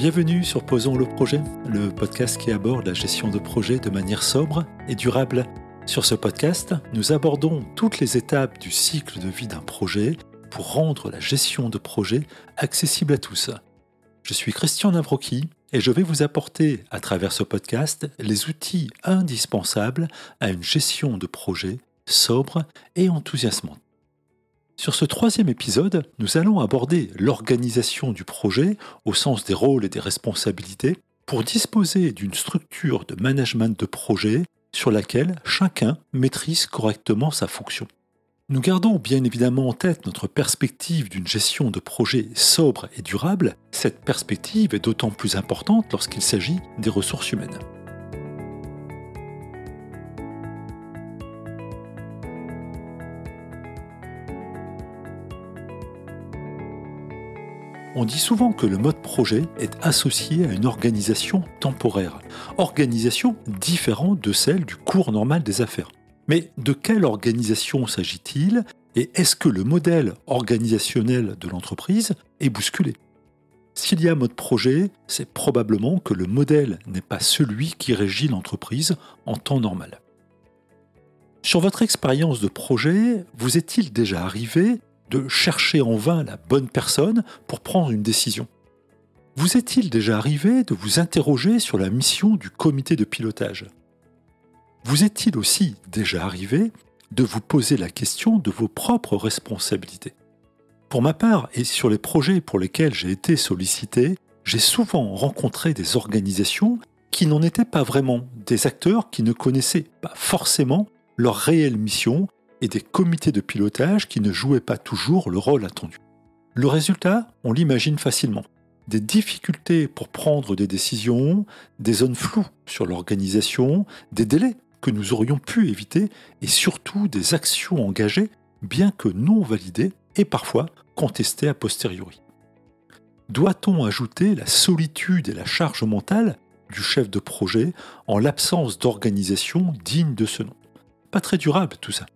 Bienvenue sur Posons le projet, le podcast qui aborde la gestion de projets de manière sobre et durable. Sur ce podcast, nous abordons toutes les étapes du cycle de vie d'un projet pour rendre la gestion de projet accessible à tous. Je suis Christian Navroki et je vais vous apporter à travers ce podcast les outils indispensables à une gestion de projet sobre et enthousiasmante. Sur ce troisième épisode, nous allons aborder l'organisation du projet au sens des rôles et des responsabilités pour disposer d'une structure de management de projet sur laquelle chacun maîtrise correctement sa fonction. Nous gardons bien évidemment en tête notre perspective d'une gestion de projet sobre et durable. Cette perspective est d'autant plus importante lorsqu'il s'agit des ressources humaines. On dit souvent que le mode projet est associé à une organisation temporaire, organisation différente de celle du cours normal des affaires. Mais de quelle organisation s'agit-il et est-ce que le modèle organisationnel de l'entreprise est bousculé? S'il y a mode projet, c'est probablement que le modèle n'est pas celui qui régit l'entreprise en temps normal. Sur votre expérience de projet, vous est-il déjà arrivé de chercher en vain la bonne personne pour prendre une décision. Vous est-il déjà arrivé de vous interroger sur la mission du comité de pilotage? Vous est-il aussi déjà arrivé de vous poser la question de vos propres responsabilités? Pour ma part, et sur les projets pour lesquels j'ai été sollicité, j'ai souvent rencontré des organisations qui n'en étaient pas vraiment, des acteurs qui ne connaissaient pas forcément leur réelle mission et des comités de pilotage qui ne jouaient pas toujours le rôle attendu. Le résultat, on l'imagine facilement. Des difficultés pour prendre des décisions, des zones floues sur l'organisation, des délais que nous aurions pu éviter et surtout des actions engagées bien que non validées et parfois contestées a posteriori. Doit-on ajouter la solitude et la charge mentale du chef de projet en l'absence d'organisation digne de ce nom? Pas très durable tout ça.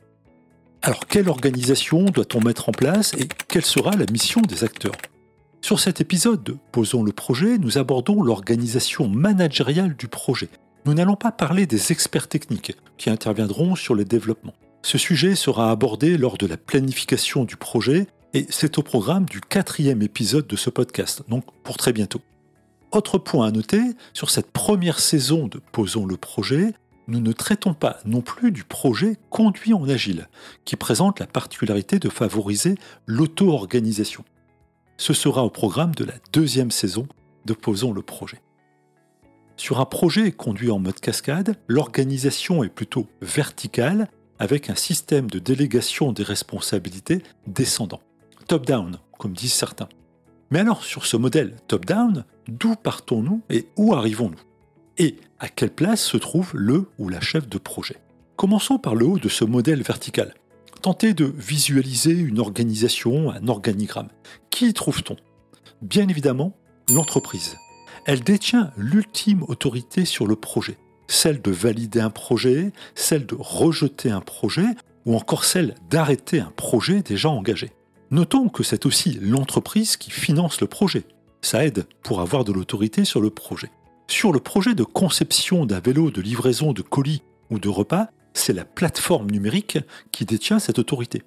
Alors, quelle organisation doit-on mettre en place et quelle sera la mission des acteurs? Sur cet épisode de Posons le projet, nous abordons l'organisation managériale du projet. Nous n'allons pas parler des experts techniques qui interviendront sur le développement. Ce sujet sera abordé lors de la planification du projet et c'est au programme du quatrième épisode de ce podcast, donc pour très bientôt. Autre point à noter, sur cette première saison de Posons le projet, nous ne traitons pas non plus du projet conduit en agile, qui présente la particularité de favoriser l'auto-organisation. Ce sera au programme de la deuxième saison de Posons le projet. Sur un projet conduit en mode cascade, l'organisation est plutôt verticale avec un système de délégation des responsabilités descendant, top-down, comme disent certains. Mais alors, sur ce modèle top-down, d'où partons-nous et où arrivons-nous? Et à quelle place se trouve le ou la chef de projet? Commençons par le haut de ce modèle vertical. Tentez de visualiser une organisation, un organigramme. Qui trouve-t-on? Bien évidemment, l'entreprise. Elle détient l'ultime autorité sur le projet, celle de valider un projet, celle de rejeter un projet, ou encore celle d'arrêter un projet déjà engagé. Notons que c'est aussi l'entreprise qui finance le projet. Ça aide pour avoir de l'autorité sur le projet. Sur le projet de conception d'un vélo de livraison de colis ou de repas, c'est la plateforme numérique qui détient cette autorité.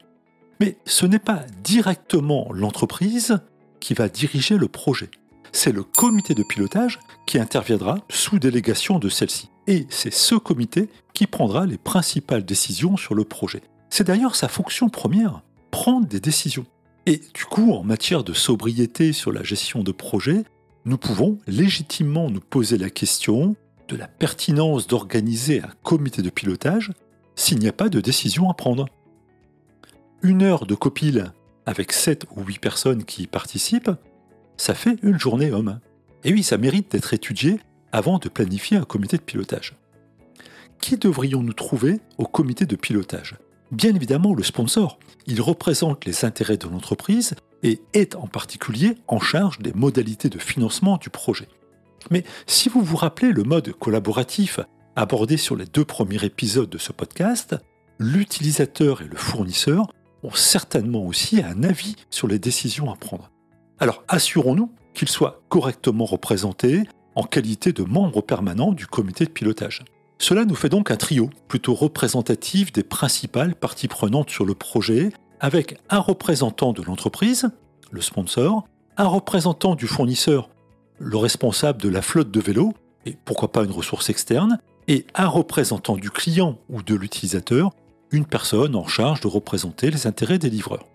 Mais ce n'est pas directement l'entreprise qui va diriger le projet. C'est le comité de pilotage qui interviendra sous délégation de celle-ci. Et c'est ce comité qui prendra les principales décisions sur le projet. C'est d'ailleurs sa fonction première, prendre des décisions. Et du coup, en matière de sobriété sur la gestion de projet, nous pouvons légitimement nous poser la question de la pertinence d'organiser un comité de pilotage s'il n'y a pas de décision à prendre. Une heure de copile avec 7 ou 8 personnes qui y participent, ça fait une journée homme. Et oui, ça mérite d'être étudié avant de planifier un comité de pilotage. Qui devrions-nous trouver au comité de pilotage? Bien évidemment le sponsor. Il représente les intérêts de l'entreprise et est en particulier en charge des modalités de financement du projet. Mais si vous vous rappelez le mode collaboratif abordé sur les deux premiers épisodes de ce podcast, l'utilisateur et le fournisseur ont certainement aussi un avis sur les décisions à prendre. Alors assurons-nous qu'ils soient correctement représentés en qualité de membres permanents du comité de pilotage. Cela nous fait donc un trio plutôt représentatif des principales parties prenantes sur le projet, avec un représentant de l'entreprise, le sponsor, un représentant du fournisseur, le responsable de la flotte de vélos, et pourquoi pas une ressource externe, et un représentant du client ou de l'utilisateur, une personne en charge de représenter les intérêts des livreurs.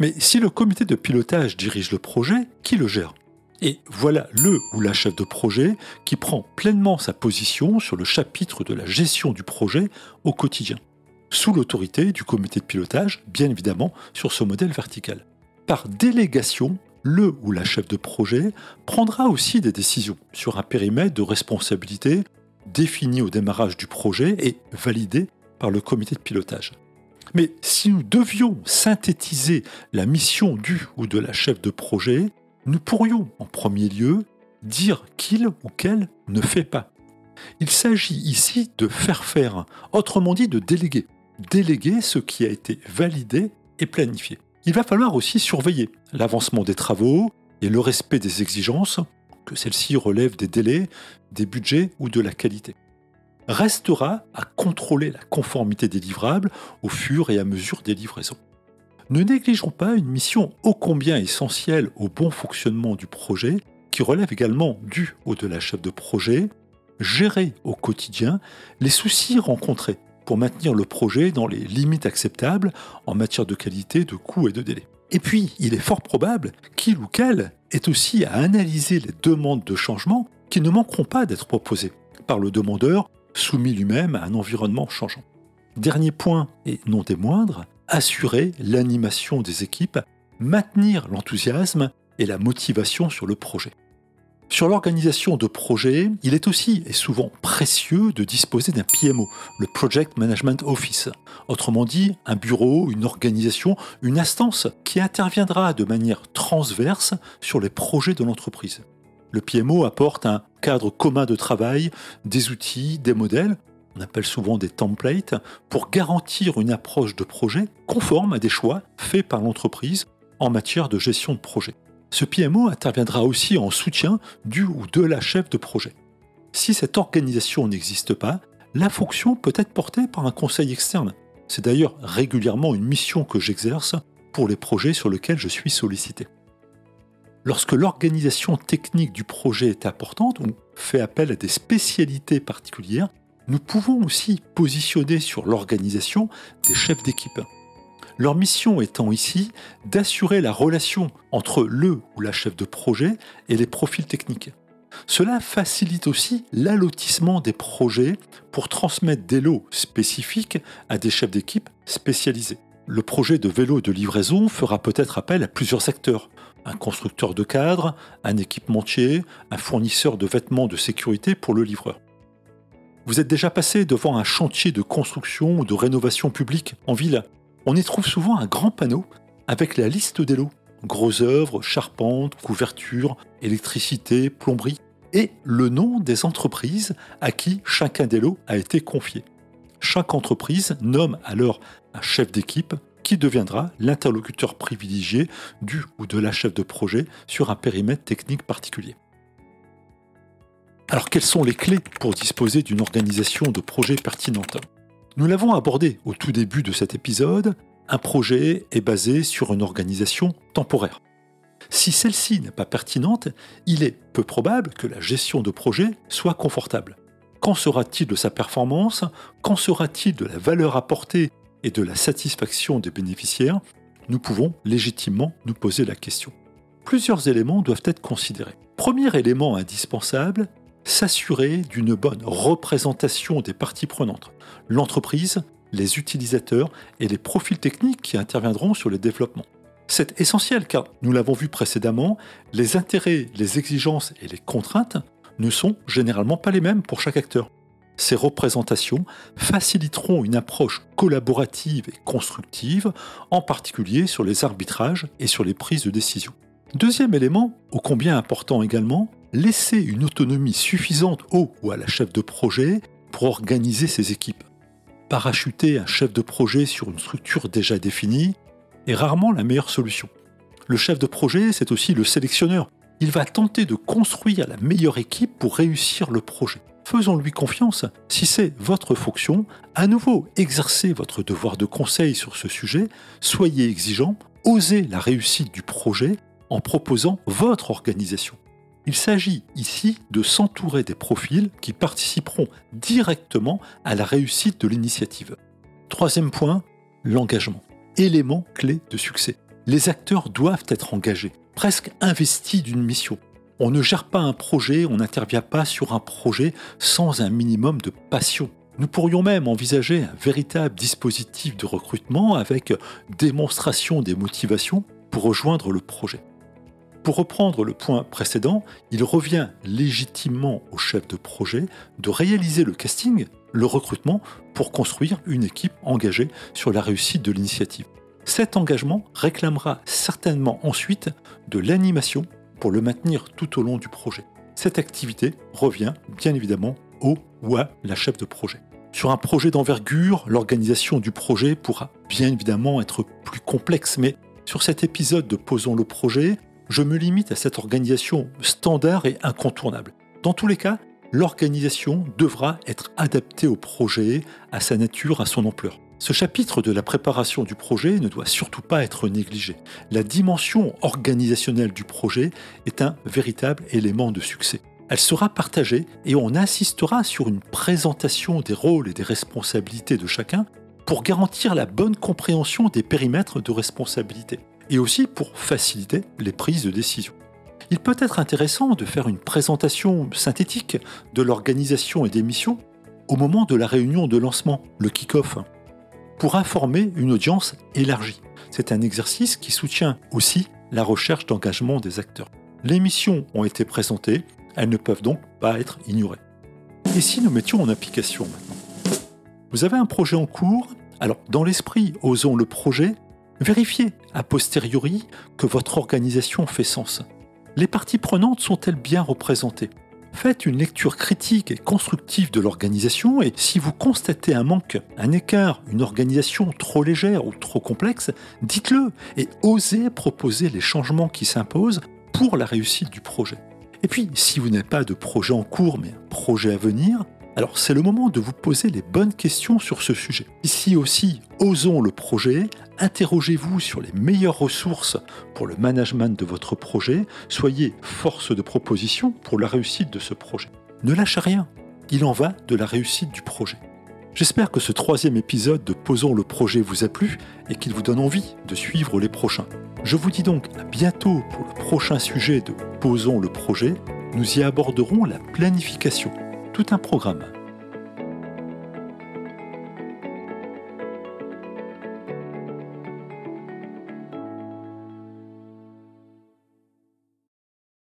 Mais si le comité de pilotage dirige le projet, qui le gère? Et voilà le ou la chef de projet qui prend pleinement sa position sur le chapitre de la gestion du projet au quotidien, sous l'autorité du comité de pilotage, bien évidemment, sur ce modèle vertical. Par délégation, le ou la chef de projet prendra aussi des décisions sur un périmètre de responsabilité défini au démarrage du projet et validé par le comité de pilotage. Mais si nous devions synthétiser la mission du ou de la chef de projet, nous pourrions en premier lieu dire qu'il ou qu'elle ne fait pas. Il s'agit ici de faire faire, autrement dit de déléguer. Déléguer ce qui a été validé et planifié. Il va falloir aussi surveiller l'avancement des travaux et le respect des exigences, que celles-ci relèvent des délais, des budgets ou de la qualité restera à contrôler la conformité des livrables au fur et à mesure des livraisons. Ne négligeons pas une mission ô combien essentielle au bon fonctionnement du projet, qui relève également du ou de la chef de projet, gérer au quotidien les soucis rencontrés pour maintenir le projet dans les limites acceptables en matière de qualité, de coût et de délai. Et puis, il est fort probable qu'il ou qu'elle ait aussi à analyser les demandes de changement qui ne manqueront pas d'être proposées par le demandeur soumis lui-même à un environnement changeant. Dernier point, et non des moindres, assurer l'animation des équipes, maintenir l'enthousiasme et la motivation sur le projet. Sur l'organisation de projets, il est aussi et souvent précieux de disposer d'un PMO, le Project Management Office. Autrement dit, un bureau, une organisation, une instance qui interviendra de manière transverse sur les projets de l'entreprise. Le PMO apporte un cadre commun de travail, des outils, des modèles, on appelle souvent des templates, pour garantir une approche de projet conforme à des choix faits par l'entreprise en matière de gestion de projet. Ce PMO interviendra aussi en soutien du ou de la chef de projet. Si cette organisation n'existe pas, la fonction peut être portée par un conseil externe. C'est d'ailleurs régulièrement une mission que j'exerce pour les projets sur lesquels je suis sollicité. Lorsque l'organisation technique du projet est importante ou fait appel à des spécialités particulières, nous pouvons aussi positionner sur l'organisation des chefs d'équipe. Leur mission étant ici d'assurer la relation entre le ou la chef de projet et les profils techniques. Cela facilite aussi l'allotissement des projets pour transmettre des lots spécifiques à des chefs d'équipe spécialisés. Le projet de vélo de livraison fera peut-être appel à plusieurs acteurs, un constructeur de cadres, un équipementier, un fournisseur de vêtements de sécurité pour le livreur. Vous êtes déjà passé devant un chantier de construction ou de rénovation publique en ville. On y trouve souvent un grand panneau avec la liste des lots. Gros œuvres, charpentes, couvertures, électricité, plomberie et le nom des entreprises à qui chacun des lots a été confié. Chaque entreprise nomme alors un chef d'équipe qui deviendra l'interlocuteur privilégié du ou de la chef de projet sur un périmètre technique particulier. Alors quelles sont les clés pour disposer d'une organisation de projet pertinente? Nous l'avons abordé au tout début de cet épisode, un projet est basé sur une organisation temporaire. Si celle-ci n'est pas pertinente, il est peu probable que la gestion de projet soit confortable. Qu'en sera-t-il de sa performance? Qu'en sera-t-il de la valeur apportée et de la satisfaction des bénéficiaires, nous pouvons légitimement nous poser la question. Plusieurs éléments doivent être considérés. Premier élément indispensable, s'assurer d'une bonne représentation des parties prenantes, l'entreprise, les utilisateurs et les profils techniques qui interviendront sur le développement. C'est essentiel car, nous l'avons vu précédemment, les intérêts, les exigences et les contraintes ne sont généralement pas les mêmes pour chaque acteur. Ces représentations faciliteront une approche collaborative et constructive, en particulier sur les arbitrages et sur les prises de décision. Deuxième élément, ô combien important également, laisser une autonomie suffisante au ou à la chef de projet pour organiser ses équipes. parachuter un chef de projet sur une structure déjà définie est rarement la meilleure solution. Le chef de projet, c'est aussi le sélectionneur. Il va tenter de construire la meilleure équipe pour réussir le projet. Faisons-lui confiance. Si c'est votre fonction, à nouveau, exercez votre devoir de conseil sur ce sujet, soyez exigeant, osez la réussite du projet en proposant votre organisation. Il s'agit ici de s'entourer des profils qui participeront directement à la réussite de l'initiative. Troisième point, l'engagement. Élément clé de succès. Les acteurs doivent être engagés, presque investis d'une mission. On ne gère pas un projet, on n'intervient pas sur un projet sans un minimum de passion. Nous pourrions même envisager un véritable dispositif de recrutement avec démonstration des motivations pour rejoindre le projet. Pour reprendre le point précédent, il revient légitimement au chef de projet de réaliser le casting, le recrutement, pour construire une équipe engagée sur la réussite de l'initiative. Cet engagement réclamera certainement ensuite de l'animation pour le maintenir tout au long du projet. Cette activité revient bien évidemment au ou à la chef de projet. Sur un projet d'envergure, l'organisation du projet pourra bien évidemment être plus complexe, mais sur cet épisode de Posons le projet, je me limite à cette organisation standard et incontournable. Dans tous les cas, l'organisation devra être adaptée au projet, à sa nature, à son ampleur. Ce chapitre de la préparation du projet ne doit surtout pas être négligé. La dimension organisationnelle du projet est un véritable élément de succès. Elle sera partagée et on insistera sur une présentation des rôles et des responsabilités de chacun pour garantir la bonne compréhension des périmètres de responsabilité et aussi pour faciliter les prises de décision. Il peut être intéressant de faire une présentation synthétique de l'organisation et des missions au moment de la réunion de lancement, le kick-off, pour informer une audience élargie. C'est un exercice qui soutient aussi la recherche d'engagement des acteurs. Les missions ont été présentées, elles ne peuvent donc pas être ignorées. Et si nous mettions en application maintenant? Vous avez un projet en cours, alors dans l'esprit, osons le projet, Vérifiez a posteriori que votre organisation fait sens. Les parties prenantes sont-elles bien représentées? Faites une lecture critique et constructive de l'organisation et si vous constatez un manque, un écart, une organisation trop légère ou trop complexe, dites-le et osez proposer les changements qui s'imposent pour la réussite du projet. Et puis, si vous n'avez pas de projet en cours mais un projet à venir, alors c'est le moment de vous poser les bonnes questions sur ce sujet. Ici aussi, osons le projet, interrogez-vous sur les meilleures ressources pour le management de votre projet, soyez force de proposition pour la réussite de ce projet. Ne lâchez rien, il en va de la réussite du projet. J'espère que ce troisième épisode de Posons le projet vous a plu et qu'il vous donne envie de suivre les prochains. Je vous dis donc à bientôt pour le prochain sujet de Posons le projet. Nous y aborderons la planification tout un programme.